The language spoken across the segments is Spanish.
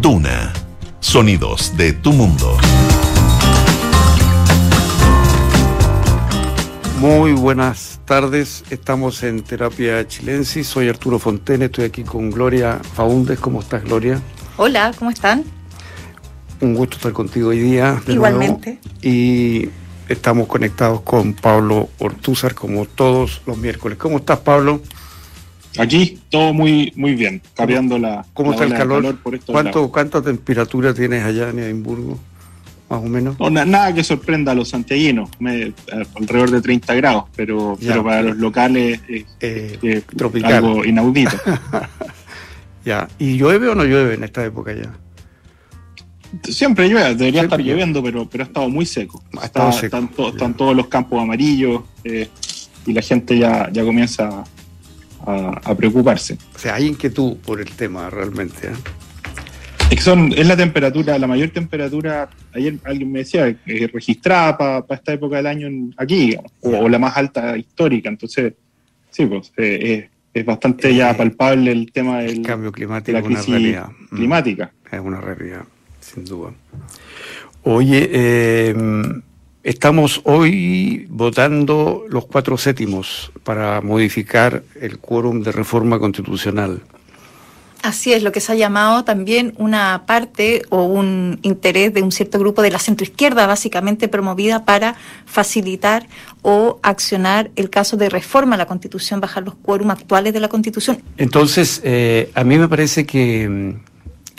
Duna. Sonidos de tu mundo. Muy buenas tardes, estamos en Terapia Chilensis, soy Arturo Fontene, estoy aquí con Gloria Faúndez, ¿cómo estás Gloria? Hola, ¿cómo están? Un gusto estar contigo hoy día. Igualmente. Y estamos conectados con Pablo Ortúzar como todos los miércoles. ¿Cómo estás Pablo? Aquí todo muy muy bien, cambiando la. ¿Cómo está el calor? ¿Cuánto, ¿Cuánta temperatura tienes allá en Edimburgo? Más o menos. nada que sorprenda a los santiaguinos, alrededor de 30 grados, pero, pero para los locales es, eh, algo inaudito. ya, ¿y llueve o no llueve en esta época ya? Siempre llueve, debería estar lloviendo, pero, pero ha estado muy seco. Ha estado seco. Están, todos los campos amarillos eh, y la gente ya, ya comienza a, preocuparse. O sea, hay inquietud por el tema realmente. ¿eh? Es, son, es la temperatura, la mayor temperatura, ayer alguien me decía, eh, registrada para esta época del año aquí, o, la más alta histórica. Entonces, sí, pues eh, es bastante ya palpable el tema del cambio climático, la una realidad. Mm. climática. Es una realidad, sin duda. Oye, eh, Estamos hoy votando los cuatro séptimos para modificar el quórum de reforma constitucional. Así es, lo que se ha llamado también una parte o un interés de un cierto grupo de la centroizquierda, básicamente promovida para facilitar o accionar el caso de reforma a la Constitución, bajar los quórum actuales de la Constitución. Entonces, eh, a mí me parece que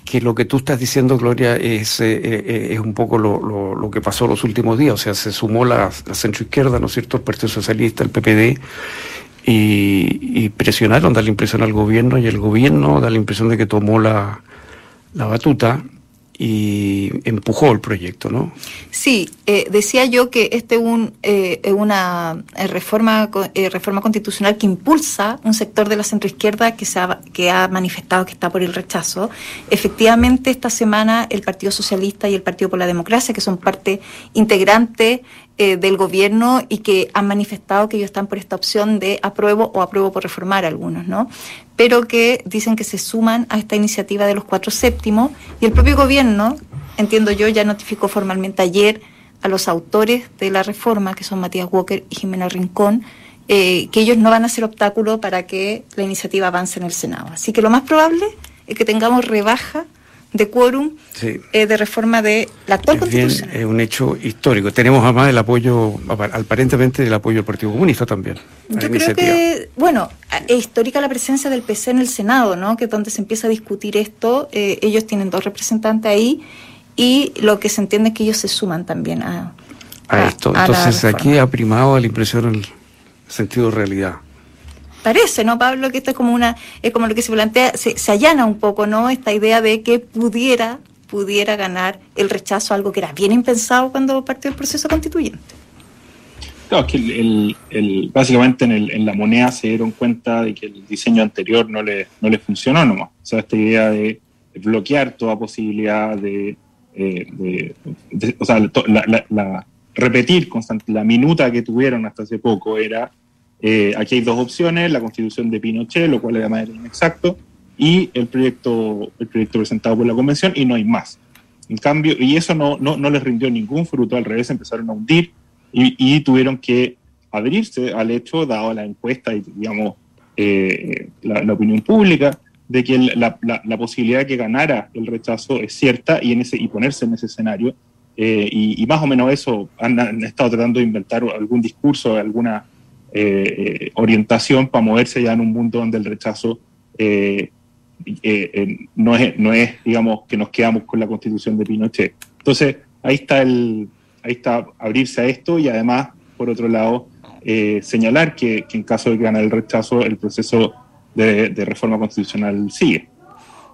que lo que tú estás diciendo, Gloria, es, eh, eh, es un poco lo, lo, que pasó los últimos días. O sea, se sumó la, la centroizquierda, ¿no es cierto?, el Partido Socialista, el PPD, y, y, presionaron, da la impresión al gobierno, y el gobierno da la impresión de que tomó la, la batuta y empujó el proyecto, ¿no? Sí, eh, decía yo que este es un, eh, una eh, reforma, reforma constitucional que impulsa un sector de la centroizquierda que, se ha, que ha manifestado que está por el rechazo. Efectivamente, esta semana el Partido Socialista y el Partido por la Democracia, que son parte integrante del gobierno y que han manifestado que ellos están por esta opción de apruebo o apruebo por reformar algunos, ¿no? pero que dicen que se suman a esta iniciativa de los cuatro séptimos y el propio gobierno, entiendo yo, ya notificó formalmente ayer a los autores de la reforma, que son Matías Walker y Jimena Rincón, eh, que ellos no van a ser obstáculo para que la iniciativa avance en el Senado. Así que lo más probable es que tengamos rebaja de quórum eh, de reforma de la actual constitución. es un hecho histórico. Tenemos además el apoyo, aparentemente el apoyo del Partido Comunista también. Yo creo que, bueno, es histórica la presencia del PC en el Senado, ¿no? Que es donde se empieza a discutir esto. Eh, ellos tienen dos representantes ahí y lo que se entiende es que ellos se suman también a, a, esto. Entonces aquí ha primado la impresión el sentido de realidad parece, ¿no, Pablo? Que esto es como una, es como lo que se plantea, se, allana un poco, ¿no? Esta idea de que pudiera, pudiera ganar el rechazo, algo que era bien impensado cuando partió el proceso constituyente. Claro, es que el, básicamente en, el, en, la moneda se dieron cuenta de que el diseño anterior no le, no le funcionó nomás. O sea, esta idea de bloquear toda posibilidad de, eh, o sea, la, repetir constante, la minuta que tuvieron hasta hace poco era eh, aquí hay dos opciones, la constitución de Pinochet, lo cual es de manera inexacto, y el proyecto, el proyecto presentado por la convención, y no hay más. En cambio, y eso no, no, no les rindió ningún fruto, al revés, empezaron a hundir y, tuvieron que abrirse al hecho, dado la encuesta y, digamos, eh, la, opinión pública, de que la, la, posibilidad de que ganara el rechazo es cierta y, en ese, y ponerse en ese escenario. Eh, y, más o menos eso han, han, estado tratando de inventar algún discurso, alguna eh, orientación para moverse ya en un mundo donde el rechazo eh, eh, no, es, no es, digamos, que nos quedamos con la constitución de Pinochet. Entonces, ahí está, el, ahí está abrirse a esto y además, por otro lado, señalar que, en caso de gane el rechazo, el proceso de reforma constitucional sigue.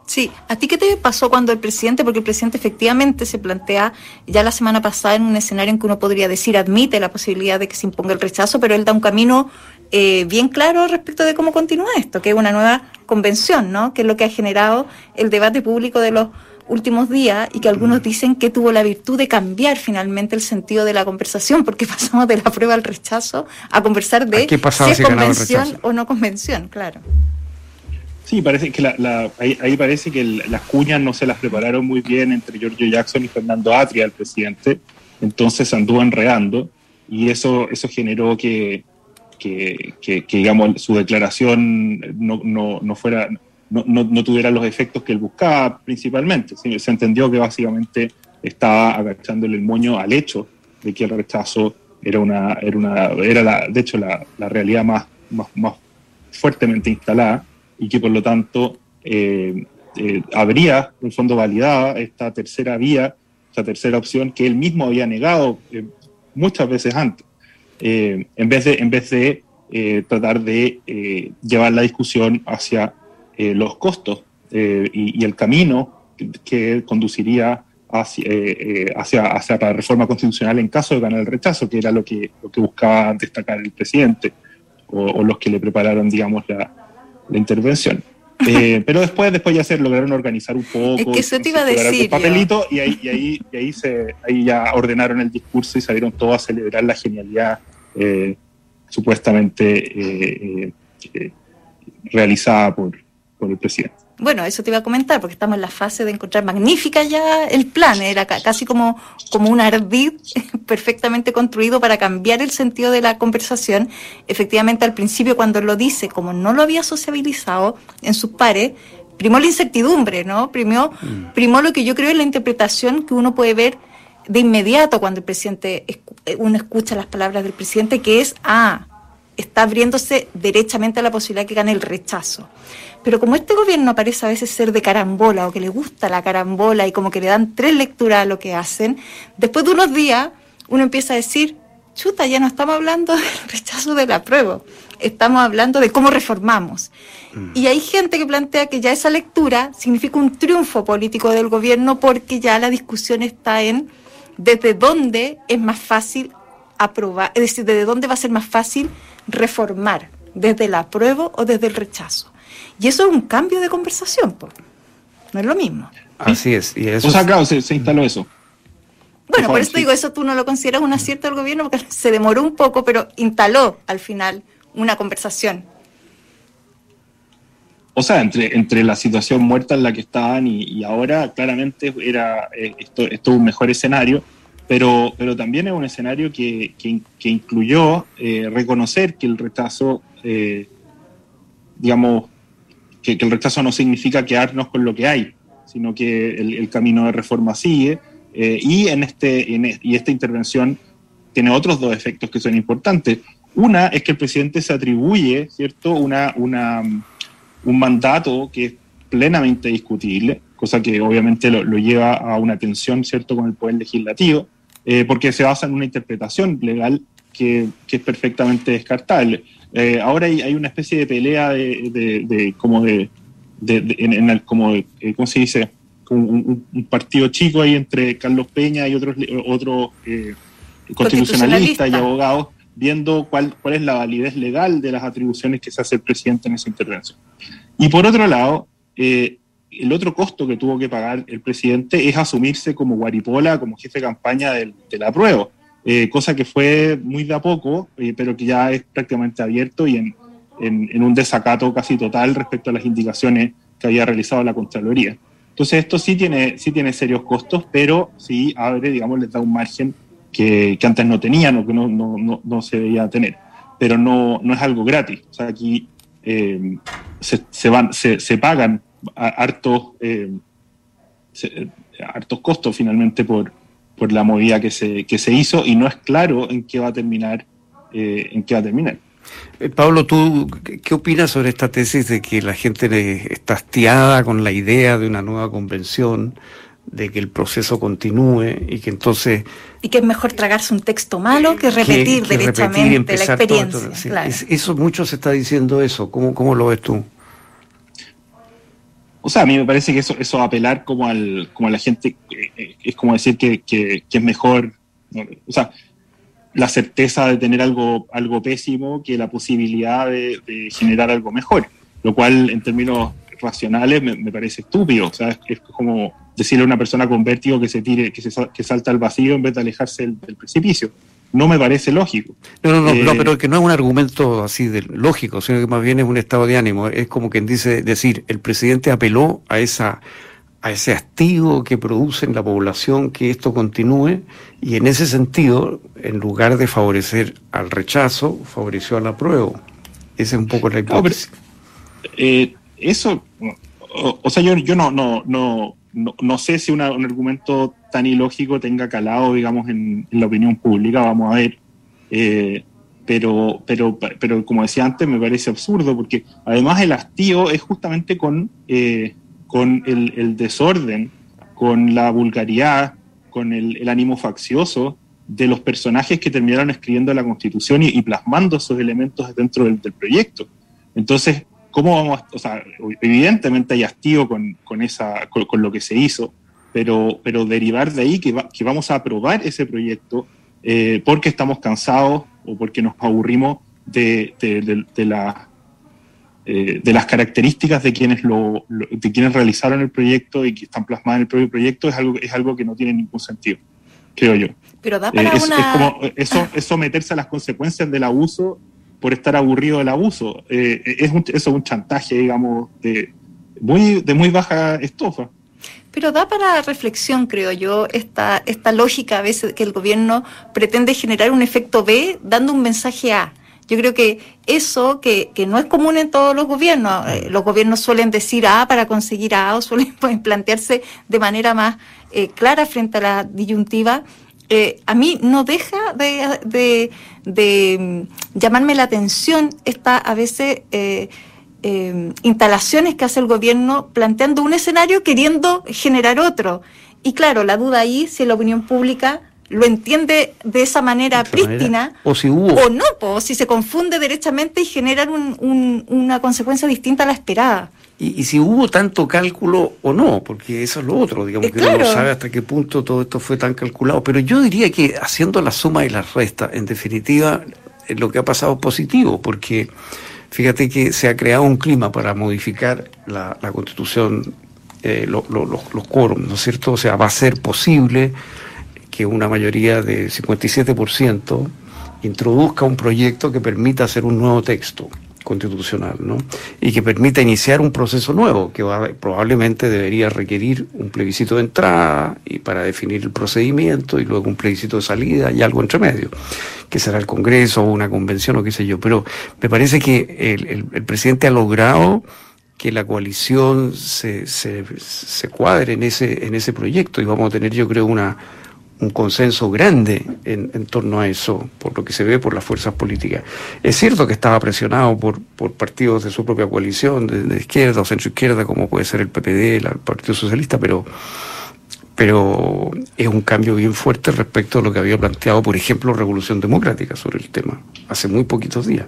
Sí, ¿a ti qué te pasó cuando el presidente, porque el presidente efectivamente se plantea ya la semana pasada en un escenario en que uno podría decir admite la posibilidad de que se imponga el rechazo, pero él da un camino eh, bien claro respecto de cómo continúa esto, que es una nueva convención, ¿no? Que es lo que ha generado el debate público de los últimos días y que algunos dicen que tuvo la virtud de cambiar finalmente el sentido de la conversación, porque pasamos de la prueba al rechazo a conversar de si, convención o no convención, claro. Sí, parece que la, ahí, parece que las cuñas no se las prepararon muy bien entre Giorgio Jackson y Fernando Atria, el presidente. Entonces anduvo enredando y eso, eso generó que, que, digamos, su declaración no, no, no fuera, no, no, tuviera los efectos que él buscaba principalmente. Se entendió que básicamente estaba agachándole el moño al hecho de que el rechazo era una, era una, era la, de hecho la, la realidad más, más, más fuertemente instalada y que por lo tanto eh, eh, habría, en fondo, validada esta tercera vía, esta tercera opción que él mismo había negado eh, muchas veces antes, en vez de, en vez de tratar de llevar la discusión hacia los costos y, el camino que, conduciría hacia, hacia, hacia, la reforma constitucional en caso de ganar el rechazo, que era lo que, lo que buscaba destacar el presidente o, o los que le prepararon, digamos, la, la intervención. Eh, pero después, después ya se lograron organizar un poco. Es que eso te iba a decir. papelito y ahí, y ahí, y ahí, se, ahí ya ordenaron el discurso y salieron todos a celebrar la genialidad eh, supuestamente eh, realizada por, por el presidente. Bueno, eso te iba a comentar, porque estamos en la fase de encontrar magnífica ya el plan, era casi como, como un ardid perfectamente construido para cambiar el sentido de la conversación. Efectivamente, al principio cuando lo dice, como no lo había sociabilizado en sus pares, primó la incertidumbre, ¿no? Primó, mm. primó lo que yo creo es la interpretación que uno puede ver de inmediato cuando el presidente, uno escucha las palabras del presidente, que es, ah, está abriéndose derechamente a la posibilidad que gane el rechazo. Pero como este gobierno parece a veces ser de carambola o que le gusta la carambola y como que le dan tres lecturas a lo que hacen, después de unos días uno empieza a decir, chuta, ya no estamos hablando del rechazo de la prueba, estamos hablando de cómo reformamos. Mm. Y hay gente que plantea que ya esa lectura significa un triunfo político del gobierno porque ya la discusión está en desde dónde es más fácil aprobar, es decir, desde dónde va a ser más fácil reformar, desde el apruebo o desde el rechazo. Y eso es un cambio de conversación, no es lo mismo. Así es. Y eso o sea, se, instaló eso. Bueno, por, eso digo, eso tú no lo consideras un acierto del gobierno porque se demoró un poco, pero instaló al final una conversación. O sea, entre, entre la situación muerta en la que estaban y, ahora, claramente era eh, esto, esto un mejor escenario pero, pero también es un escenario que, que, incluyó eh, reconocer que el rechazo, eh, digamos, que, el rechazo no significa quedarnos con lo que hay, sino que el, camino de reforma sigue. Eh, y, en este, en, y esta intervención tiene otros dos efectos que son importantes. Una es que el presidente se atribuye, ¿cierto?, una, una, un mandato que es plenamente discutible, cosa que obviamente lo, lleva a una tensión, ¿cierto?, con el poder legislativo. Eh, porque se basa en una interpretación legal que, es perfectamente descartable. Eh, ahora hay, una especie de pelea de, como de, en, el, como eh, ¿cómo se dice? Un, un, partido chico ahí entre Carlos Peña y otros otros constitucionalistas y abogados viendo cuál, cuál es la validez legal de las atribuciones que se hace el presidente en esa intervención. Y por otro lado, eh, el otro costo que tuvo que pagar el presidente es asumirse como guaripola, como jefe de campaña del, de la prueba, eh, cosa que fue muy de a poco, eh, pero que ya es prácticamente abierto y en, en, un desacato casi total respecto a las indicaciones que había realizado la Contraloría. Entonces esto sí tiene, sí tiene serios costos, pero sí abre, digamos, les da un margen que, que antes no tenían o que no, no, no, no, se debía tener. Pero no, no es algo gratis. O sea, aquí eh, se, se, van, se, se pagan hartos, eh, hartos costos finalmente por, por la movida que se, que se hizo y no es claro en qué va a terminar. Eh, en qué va a terminar. Eh, Pablo, ¿tú qué opinas sobre esta tesis de que la gente está hastiada con la idea de una nueva convención, de que el proceso continúe y que entonces... Y que es mejor tragarse un texto malo que repetir derechamente la experiencia. Eso mucho se está diciendo eso. ¿Cómo, ¿Cómo lo ves tú? O sea, a mí me parece que eso, eso apelar como, al, como a la gente eh, es como decir que, que, es mejor, o sea, la certeza de tener algo, algo pésimo que la posibilidad de, generar algo mejor, lo cual en términos racionales me, parece estúpido. O sea, es, como decirle a una persona con vértigo que se tire, que, se, que salta al vacío en vez de alejarse del, precipicio. No me parece lógico. No, no, no, no, eh, pero que no es un argumento así de lógico, sino que más bien es un estado de ánimo. Es como quien dice, decir, el presidente apeló a esa a ese hastío que produce en la población que esto continúe y en ese sentido, en lugar de favorecer al rechazo, favoreció al apruebo. Esa es un poco la hipótesis. Eh, eso, o, sea, yo, yo no, no, no, no, sé si un argumento tan ilógico tenga calado, digamos, en, la opinión pública, vamos a ver. Eh, pero, pero, pero como decía antes, me parece absurdo, porque además el hastío es justamente con, eh, con el, desorden, con la vulgaridad, con el, ánimo faccioso de los personajes que terminaron escribiendo la Constitución y, plasmando esos elementos dentro del, proyecto. Entonces, ¿cómo vamos o sea, evidentemente hay hastío con, con esa, con, lo que se hizo, pero, pero derivar de ahí que, que vamos a aprobar ese proyecto eh, porque estamos cansados o porque nos aburrimos de, de, la, eh, de las características de quienes lo, de quienes realizaron el proyecto y que están plasmadas en el propio proyecto es algo es algo que no tiene ningún sentido creo yo pero da para eh, es, una... es como eso es someterse a las consecuencias del abuso por estar aburrido del abuso. Es un, eso es un chantaje, digamos, de muy, de muy baja estofa. Pero da para reflexión, creo yo, esta, esta lógica a veces que el gobierno pretende generar un efecto B dando un mensaje A. Yo creo que eso, que, que no es común en todos los gobiernos, eh, los gobiernos suelen decir A para conseguir A o suelen plantearse de manera más eh, clara frente a la disyuntiva, eh, a mí no deja de, mm, llamarme la atención esta a veces eh, eh, instalaciones que hace el gobierno planteando un escenario queriendo generar otro. Y claro, la duda ahí si la opinión pública lo entiende de esa manera prístina o si hubo o no, o si se confunde derechamente y generan una consecuencia distinta a la esperada. Y, si hubo tanto cálculo o no, porque eso es lo otro, digamos que uno no sabe hasta qué punto todo esto fue tan calculado. Pero yo diría que haciendo la suma y la resta, en definitiva, eh, lo que ha pasado es positivo, porque fíjate que se ha creado un clima para modificar la, constitución, eh, los, los quórums, ¿no es cierto? O sea, va a ser posible que una mayoría de 57% introduzca un proyecto que permita hacer un nuevo texto constitucional, ¿no? Y que permita iniciar un proceso nuevo, que probablemente debería requerir un plebiscito de entrada y para definir el procedimiento y luego un plebiscito de salida y algo entre medio, que será el Congreso o una convención o qué sé yo. Pero me parece que el, el, presidente ha logrado que la coalición se, se, se cuadre en ese, en ese proyecto y vamos a tener, yo creo, una un consenso grande en, torno a eso, por lo que se ve por las fuerzas políticas. Es cierto que estaba presionado por, por partidos de su propia coalición, de, izquierda o centro izquierda, como puede ser el PPD, el Partido Socialista, pero, pero es un cambio bien fuerte respecto a lo que había planteado, por ejemplo, Revolución Democrática sobre el tema, hace muy poquitos días.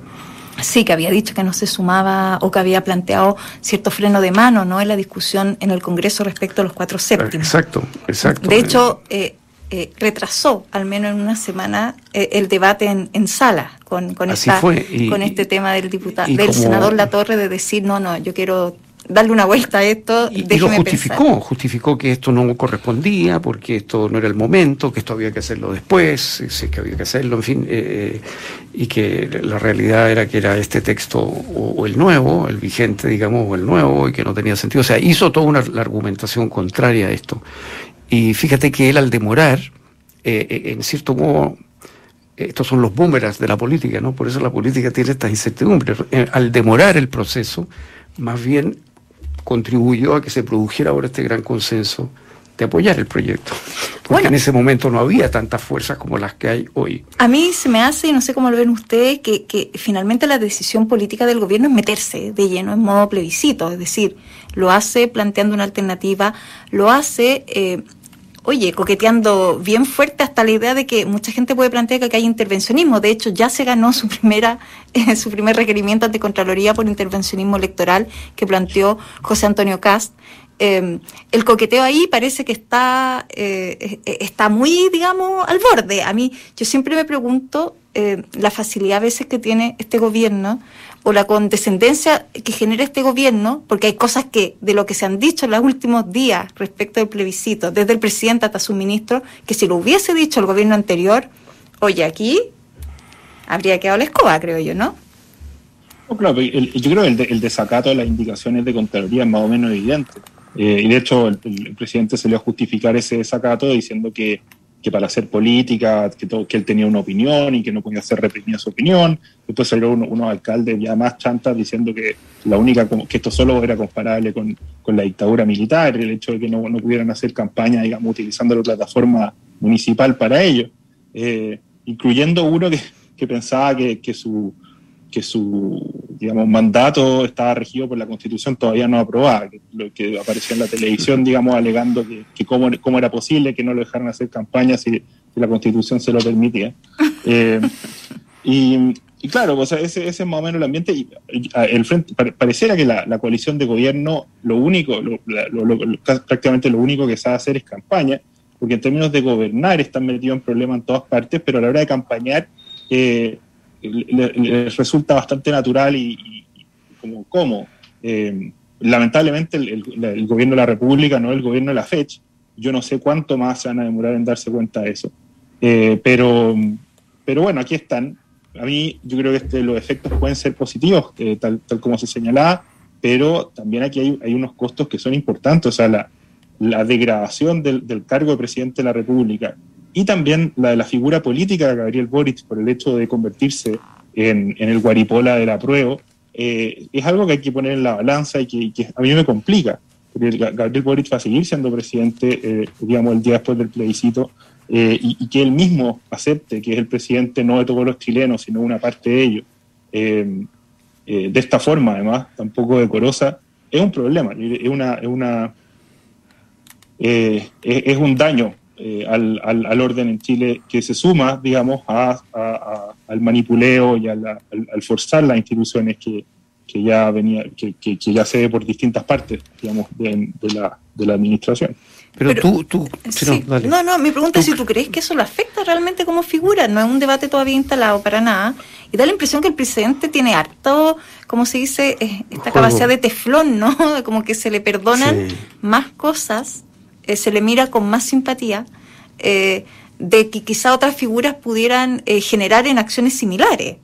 Sí, que había dicho que no se sumaba o que había planteado cierto freno de mano ¿no? en la discusión en el Congreso respecto a los cuatro séptimos. Exacto, exacto. De hecho, eh, eh, retrasó al menos en una semana eh, el debate en, en sala con, con, esta, con este tema del diputado, del senador Latorre de decir no, no, yo quiero darle una vuelta a esto. Y, lo justificó, justificó que esto no correspondía, porque esto no era el momento, que esto había que hacerlo después, que había que hacerlo, en fin, eh, y que la realidad era que era este texto o, el nuevo, el vigente, digamos, o el nuevo, y que no tenía sentido. O sea, hizo toda una la argumentación contraria a esto. Y fíjate que él al demorar, eh, eh, en cierto modo, estos son los boomerangs de la política, ¿no? Por eso la política tiene estas incertidumbres. Eh, al demorar el proceso, más bien contribuyó a que se produjera ahora este gran consenso de apoyar el proyecto. Porque en ese momento no había tantas fuerzas como las que hay hoy. A mí se me hace, y no sé cómo lo ven ustedes, que, que finalmente la decisión política del gobierno es meterse de lleno en modo plebiscito, es decir, lo hace planteando una alternativa, lo hace eh, oye, coqueteando bien fuerte hasta la idea de que mucha gente puede plantear que hay intervencionismo. De hecho, ya se ganó su primera, eh, su primer requerimiento ante Contraloría por intervencionismo electoral que planteó José Antonio Cast. Eh, el coqueteo ahí parece que está, eh, está muy, digamos, al borde. A mí, yo siempre me pregunto la facilidad a veces que tiene este gobierno o la condescendencia que genera este gobierno, porque hay cosas que de lo que se han dicho en los últimos días respecto del plebiscito, desde el presidente hasta su ministro, que si lo hubiese dicho el gobierno anterior, Oye, aquí habría quedado la escoba, creo yo, ¿no? claro, yo creo que el, desacato de las indicaciones de Contraloría es más o menos evidente. Eh, y de hecho, el, presidente se le va a justificar ese desacato diciendo que, que para hacer política, que, que, él tenía una opinión y que no podía ser reprimida su opinión. Después salieron unos, alcaldes ya más chantas diciendo que la única que esto solo era comparable con, con la dictadura militar, el hecho de que no, no, pudieran hacer campaña, digamos, utilizando la plataforma municipal para ello. Eh, incluyendo uno que, que pensaba que, que su que su digamos, mandato estaba regido por la constitución todavía no aprobada, que, lo que apareció en la televisión, digamos, alegando que, que cómo, cómo, era posible que no lo dejaran hacer campaña si, la constitución se lo permitía. Eh, y, y, claro, pues, ese, ese, es más o menos el ambiente. Y, el frente, pareciera que la, la, coalición de gobierno, lo único, lo, prácticamente lo único que sabe hacer es campaña, porque en términos de gobernar están metidos en problemas en todas partes, pero a la hora de campañar, eh, les resulta bastante natural y, como cómo. Eh, lamentablemente el, gobierno de la República, no el gobierno de la fecha, yo no sé cuánto más se van a demorar en darse cuenta de eso. Eh, pero, pero bueno, aquí están. A mí yo creo que este, los efectos pueden ser positivos, eh, tal, tal, como se señalaba, pero también aquí hay, hay, unos costos que son importantes. O sea, la, la degradación del, del, cargo de presidente de la República y también la de la figura política de Gabriel Boric por el hecho de convertirse en, el guaripola del apruebo, eh, es algo que hay que poner en la balanza y que, a mí me complica, porque Gabriel Boric va a seguir siendo presidente, eh, digamos, el día después del plebiscito, eh, y, que él mismo acepte que es el presidente no de todos los chilenos, sino una parte de ellos, de esta forma además, tampoco decorosa, es un problema, es, una, es, una, es un daño eh, al, al, al, orden en Chile que se suma, digamos, a, a, al manipuleo y al, al, forzar las instituciones que, que ya venía, que, que, que, ya se ve por distintas partes, digamos, de, de, la, de la administración. Pero, Pero tú, tú sí, no, no, no, mi pregunta es si tú crees que eso lo afecta realmente como figura, no es un debate todavía instalado para nada, y da la impresión que el presidente tiene harto, como se dice, eh, esta Juego. capacidad de teflón, ¿no? Como que se le perdonan sí. más cosas eh, se le mira con más simpatía eh, de que quizá otras figuras pudieran eh, generar en acciones similares.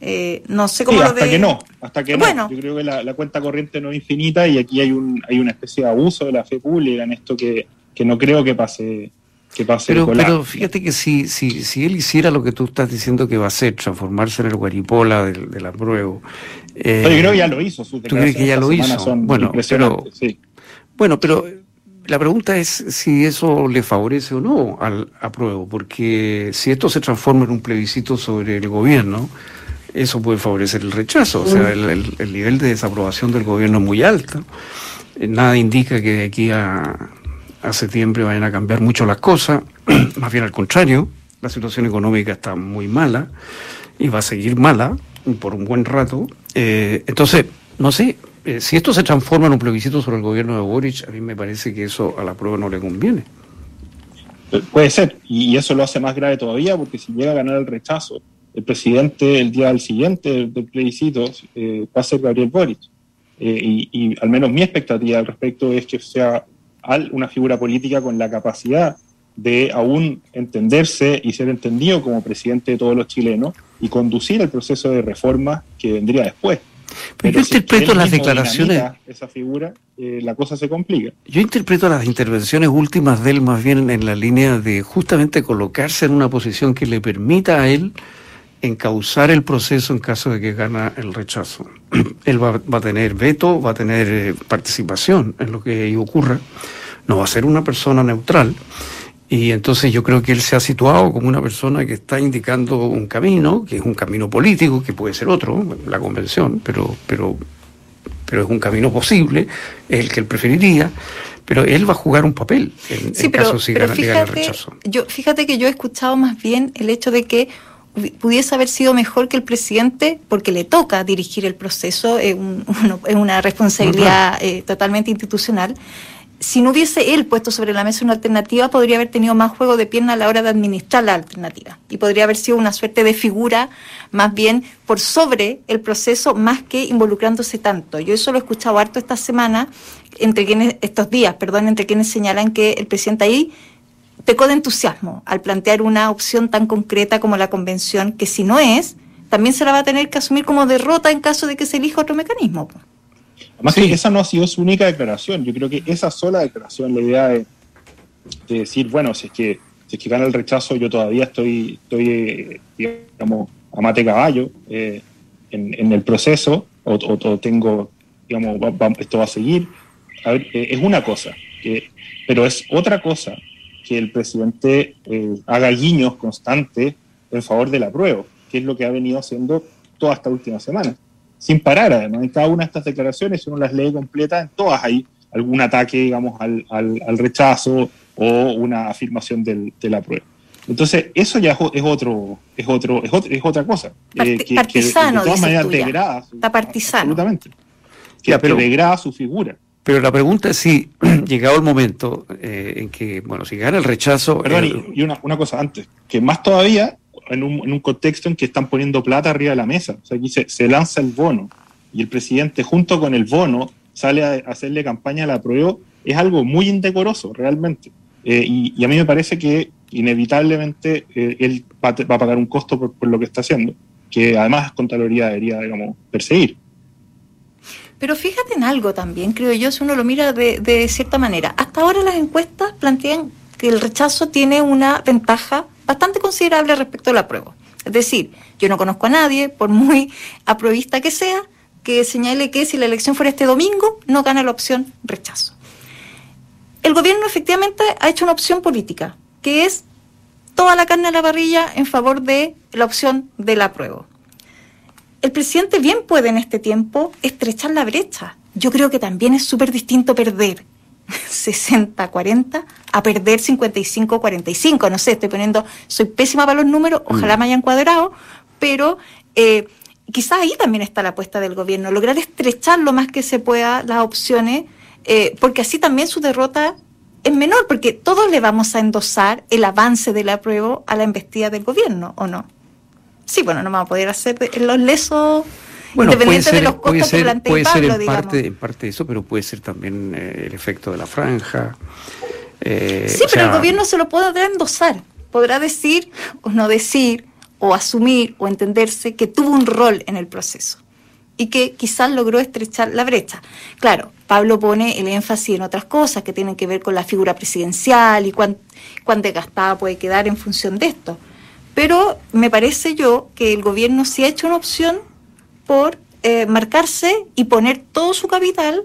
Eh, no sé cómo sí, lo hasta de... que no, hasta que bueno. no. Yo creo que la, la, cuenta corriente no es infinita y aquí hay un hay una especie de abuso de la fe pública en esto que, que no creo que pase que pase pero, pero fíjate que si, si, si él hiciera lo que tú estás diciendo que va a hacer, transformarse en el guaripola del, del apruebo. Eh, yo creo que ya lo hizo. ¿Tú crees que ya lo hizo? Bueno, pero, sí. bueno, pero la pregunta es si eso le favorece o no al apruebo, porque si esto se transforma en un plebiscito sobre el gobierno, eso puede favorecer el rechazo, o sea, el, el, el nivel de desaprobación del gobierno es muy alto. Nada indica que de aquí a, a septiembre vayan a cambiar mucho las cosas, más bien al contrario, la situación económica está muy mala y va a seguir mala por un buen rato. Eh, entonces, no sé, eh, si esto se transforma en un plebiscito sobre el gobierno de Boric, a mí me parece que eso a la prueba no le conviene. Puede ser, y eso lo hace más grave todavía, porque si llega a ganar el rechazo, el presidente el día del siguiente del, plebiscito eh, va a ser Gabriel Boric. Eh, y, y, al menos mi expectativa al respecto es que sea una figura política con la capacidad de aún entenderse y ser entendido como presidente de todos los chilenos y conducir el proceso de reforma que vendría después. Pero, yo si interpreto las declaraciones. Esa figura, eh, la cosa se complica. Yo interpreto las intervenciones últimas de él más bien en la línea de justamente colocarse en una posición que le permita a él encauzar el proceso en caso de que gana el rechazo. él va, va, a tener veto, va a tener eh, participación en lo que ahí ocurra, no va a ser una persona neutral. Y entonces yo creo que él se ha situado como una persona que está indicando un camino, que es un camino político, que puede ser otro, la convención, pero, pero, pero es un camino posible, es el que él preferiría, pero él va a jugar un papel en, sí, en pero, caso si pero gana, fíjate, gana el rechazo. Yo, fíjate que yo he escuchado más bien el hecho de que pudiese haber sido mejor que el presidente porque le toca dirigir el proceso, es, un, es una responsabilidad eh, totalmente institucional. Si no hubiese él puesto sobre la mesa una alternativa, podría haber tenido más juego de pierna a la hora de administrar la alternativa. Y podría haber sido una suerte de figura más bien por sobre el proceso, más que involucrándose tanto. Yo eso lo he escuchado harto esta semana, entre quienes, estos días, perdón, entre quienes señalan que el presidente ahí pecó de entusiasmo al plantear una opción tan concreta como la convención, que si no es, también se la va a tener que asumir como derrota en caso de que se elija otro mecanismo. Además que esa no ha sido su única declaración. Yo creo que esa sola declaración, la idea de, decir, bueno, si es que si es que gana el rechazo, yo todavía estoy, estoy digamos, a mate caballo eh, en, el proceso, o, tengo, digamos, esto va a seguir. Eh, es una cosa, pero es otra cosa que el presidente eh, haga guiños constantes en favor del apruebo, que es lo que ha venido haciendo toda esta última semana, sin parar además. En cada una de estas declaraciones, si uno las lee completas, en todas hay algún ataque, digamos, al, al, rechazo o una afirmación del, del apruebo. Entonces, eso ya es otro, es otro, es, es otra cosa. Eh, que, partisano, de todas maneras degrada. Está partisano. Absolutamente. Que, pero, degrada su figura. Pero la pregunta es si, llegado el momento eh, en que, bueno, si gana el rechazo. Perdón, y, una, una, cosa antes, que más todavía en un, en un, contexto en que están poniendo plata arriba de la mesa. O sea, aquí se, se lanza el bono y el presidente, junto con el bono, sale a hacerle campaña a la prueba, es algo muy indecoroso, realmente. Eh, y, a mí me parece que inevitablemente eh, él va, a pagar un costo por, lo que está haciendo, que además Contraloría debería, digamos, perseguir. Pero fíjate en algo también, creo yo, si uno lo mira de, cierta manera. Hasta ahora las encuestas plantean que el rechazo tiene una ventaja bastante considerable respecto a la prueba. Es decir, yo no conozco a nadie, por muy apruebista que sea, que señale que si la elección fuera este domingo, no gana la opción rechazo. El gobierno efectivamente ha hecho una opción política, que es toda la carne a la parrilla en favor de la opción del apruebo. El presidente bien puede en este tiempo estrechar la brecha. Yo creo que también es súper distinto perder 60-40 a perder 55-45. No sé, estoy poniendo, soy pésima para los números, ojalá mm. me hayan cuadrado, pero eh, quizás ahí también está la apuesta del gobierno, lograr estrechar lo más que se pueda las opciones, eh, porque así también su derrota es menor, porque todos le vamos a endosar el avance del apruebo a la investida del gobierno, ¿o no? Sí, bueno, no vamos a poder hacer los lesos bueno, independiente de los costos que plantea puede ser en parte, en parte eso, pero puede ser también eh, el efecto de la franja. Eh, sí, pero el gobierno se lo podrá endosar, podrá decir o no decir, o asumir o entenderse que tuvo un rol en el proceso y que quizás logró estrechar la brecha. Claro, Pablo pone el énfasis en otras cosas que tienen que ver con la figura presidencial y cuán, cuán desgastada puede quedar en función de esto. Pero me parece yo que el gobierno sí ha hecho una opción por eh, marcarse y poner todo su capital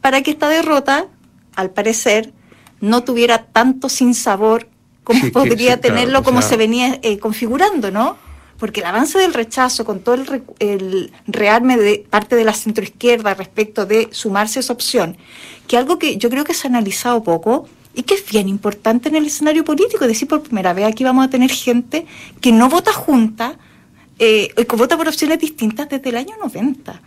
para que esta derrota, al parecer, no tuviera tanto sinsabor como podría tenerlo como se venía eh, configurando, ¿no? Porque el avance del rechazo con todo el, rearme de parte de la centroizquierda respecto de sumarse a esa opción, que algo que yo creo que se ha analizado poco y que es bien importante en el escenario político, es decir, por primera vez aquí vamos a tener gente que no vota junta, eh, vota por opciones distintas desde el año 90.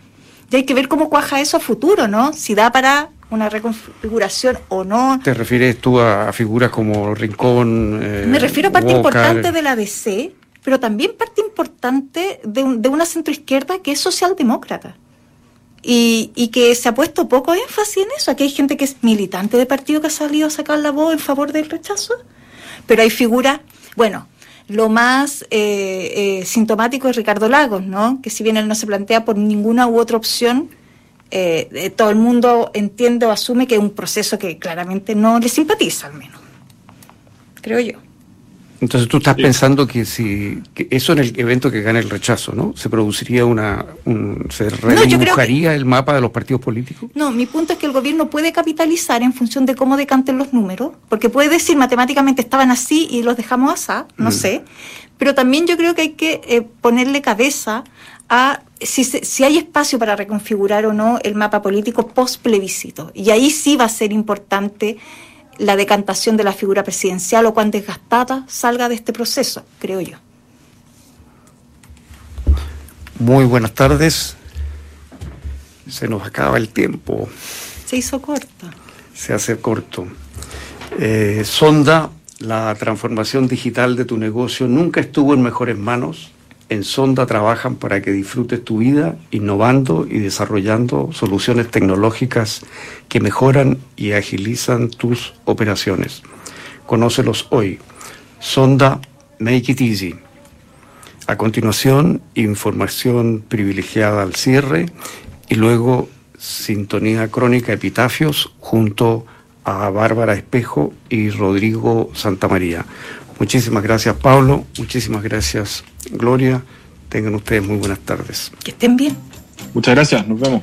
Y hay que ver cómo cuaja eso a futuro, ¿no? Si da para una reconfiguración o no. ¿Te refieres tú a, figuras como Rincón? Eh, Me refiero a parte importante de la DC, pero también parte importante de, de una centroizquierda que es socialdemócrata. Y, y, que se ha puesto poco énfasis en eso. Aquí hay gente que es militante de partido que ha salido a sacar la voz en favor del rechazo, pero hay figuras, bueno, lo más eh, eh, sintomático es Ricardo Lagos, ¿no? Que si bien él no se plantea por ninguna u otra opción, eh, eh, todo el mundo entiende o asume que es un proceso que claramente no le simpatiza, al menos. Creo yo. Entonces tú estás pensando que si eso en el evento que gane el rechazo, ¿no? Se produciría una, se redibujaría el mapa de los partidos políticos. No, mi punto es que el gobierno puede capitalizar en función de cómo decanten los números, porque puede decir matemáticamente estaban así y los dejamos así, no mm. sé, pero también yo creo que hay que eh, ponerle cabeza a si, si, hay espacio para reconfigurar o no el mapa político post plebiscito. Y ahí sí va a ser importante la decantación de la figura presidencial o cuán desgastada salga de este proceso, creo yo. Muy buenas tardes. Se nos acaba el tiempo. Se hizo corto. Se hace corto. Eh, Sonda, la transformación digital de tu negocio nunca estuvo en mejores manos en Sonda trabajan para que disfrutes tu vida innovando y desarrollando soluciones tecnológicas que mejoran y agilizan tus operaciones. Conócelos hoy. Sonda Make It Easy. A continuación, información privilegiada al cierre y luego sintonía crónica epitafios junto a Bárbara Espejo y Rodrigo Santamaría. Muchísimas gracias Pablo, muchísimas gracias Gloria. Tengan ustedes muy buenas tardes. Que estén bien. Muchas gracias, nos vemos.